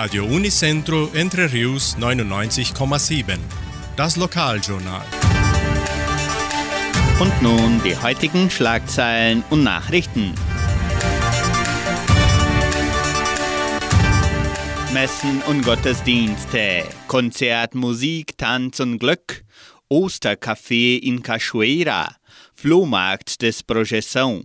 Radio Unicentro Entre Rius 99,7. Das Lokaljournal. Und nun die heutigen Schlagzeilen und Nachrichten. Messen und Gottesdienste, Konzert, Musik, Tanz und Glück, Ostercafé in Cachoeira, Flohmarkt des Projeção,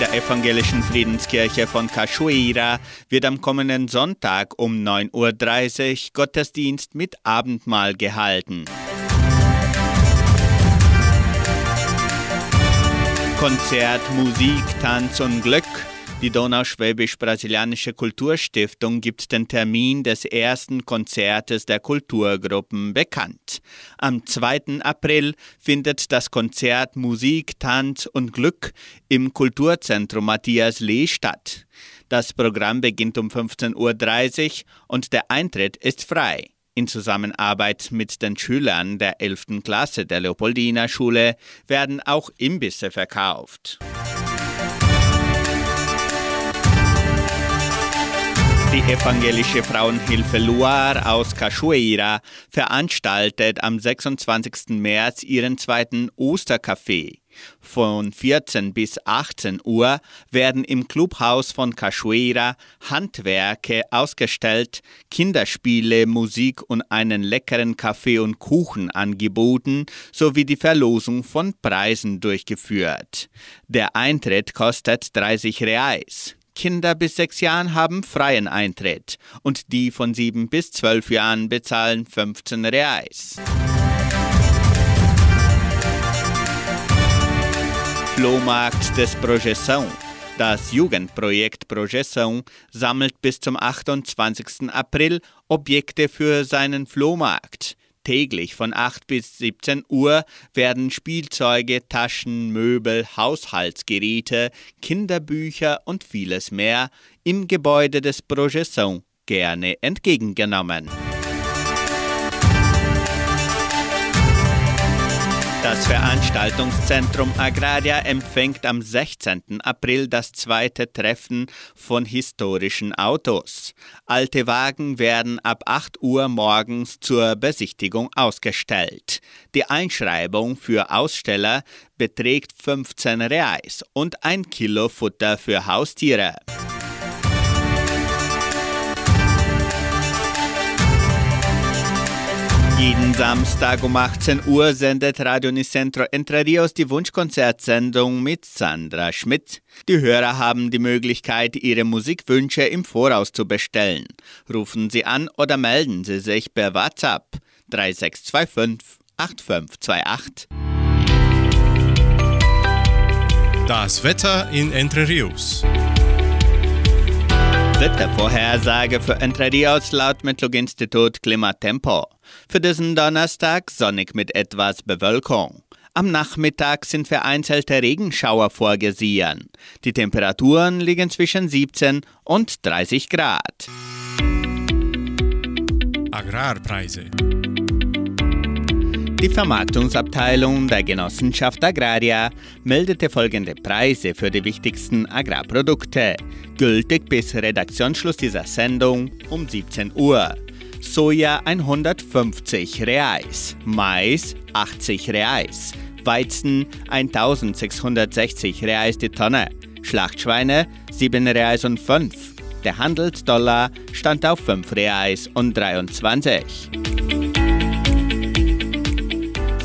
Der evangelischen Friedenskirche von Cachoeira wird am kommenden Sonntag um 9.30 Uhr Gottesdienst mit Abendmahl gehalten. Konzert, Musik, Tanz und Glück die Donauschwäbisch-Brasilianische Kulturstiftung gibt den Termin des ersten Konzertes der Kulturgruppen bekannt. Am 2. April findet das Konzert Musik, Tanz und Glück im Kulturzentrum Matthias Lee statt. Das Programm beginnt um 15.30 Uhr und der Eintritt ist frei. In Zusammenarbeit mit den Schülern der 11. Klasse der Leopoldina Schule werden auch Imbisse verkauft. Die evangelische Frauenhilfe Loire aus Cachoeira veranstaltet am 26. März ihren zweiten Ostercafé. Von 14 bis 18 Uhr werden im Clubhaus von Cachoeira Handwerke ausgestellt, Kinderspiele, Musik und einen leckeren Kaffee und Kuchen angeboten sowie die Verlosung von Preisen durchgeführt. Der Eintritt kostet 30 Reais. Kinder bis sechs Jahren haben freien Eintritt und die von sieben bis zwölf Jahren bezahlen 15 Reais. Flohmarkt des Projeção. Das Jugendprojekt Projeção sammelt bis zum 28. April Objekte für seinen Flohmarkt. Täglich von 8 bis 17 Uhr werden Spielzeuge, Taschen, Möbel, Haushaltsgeräte, Kinderbücher und vieles mehr im Gebäude des Projeção gerne entgegengenommen. Das Veranstaltungszentrum Agraria empfängt am 16. April das zweite Treffen von historischen Autos. Alte Wagen werden ab 8 Uhr morgens zur Besichtigung ausgestellt. Die Einschreibung für Aussteller beträgt 15 Reais und ein Kilo Futter für Haustiere. Jeden Samstag um 18 Uhr sendet Radio Nicentro Entre Rios die Wunschkonzertsendung mit Sandra Schmidt. Die Hörer haben die Möglichkeit, ihre Musikwünsche im Voraus zu bestellen. Rufen Sie an oder melden Sie sich per WhatsApp 3625 8528. Das Wetter in Entre Rios. Wettervorhersage für Entre Rios laut Metlog-Institut Klimatempo. Für diesen Donnerstag sonnig mit etwas Bewölkung. Am Nachmittag sind vereinzelte Regenschauer vorgesehen. Die Temperaturen liegen zwischen 17 und 30 Grad. Agrarpreise. Die Vermarktungsabteilung der Genossenschaft Agraria meldete folgende Preise für die wichtigsten Agrarprodukte, gültig bis Redaktionsschluss dieser Sendung um 17 Uhr. Soja 150 Reais, Mais 80 Reais, Weizen 1660 Reais die Tonne, Schlachtschweine 7 Reais und 5. Der Handelsdollar stand auf 5 Reais und 23.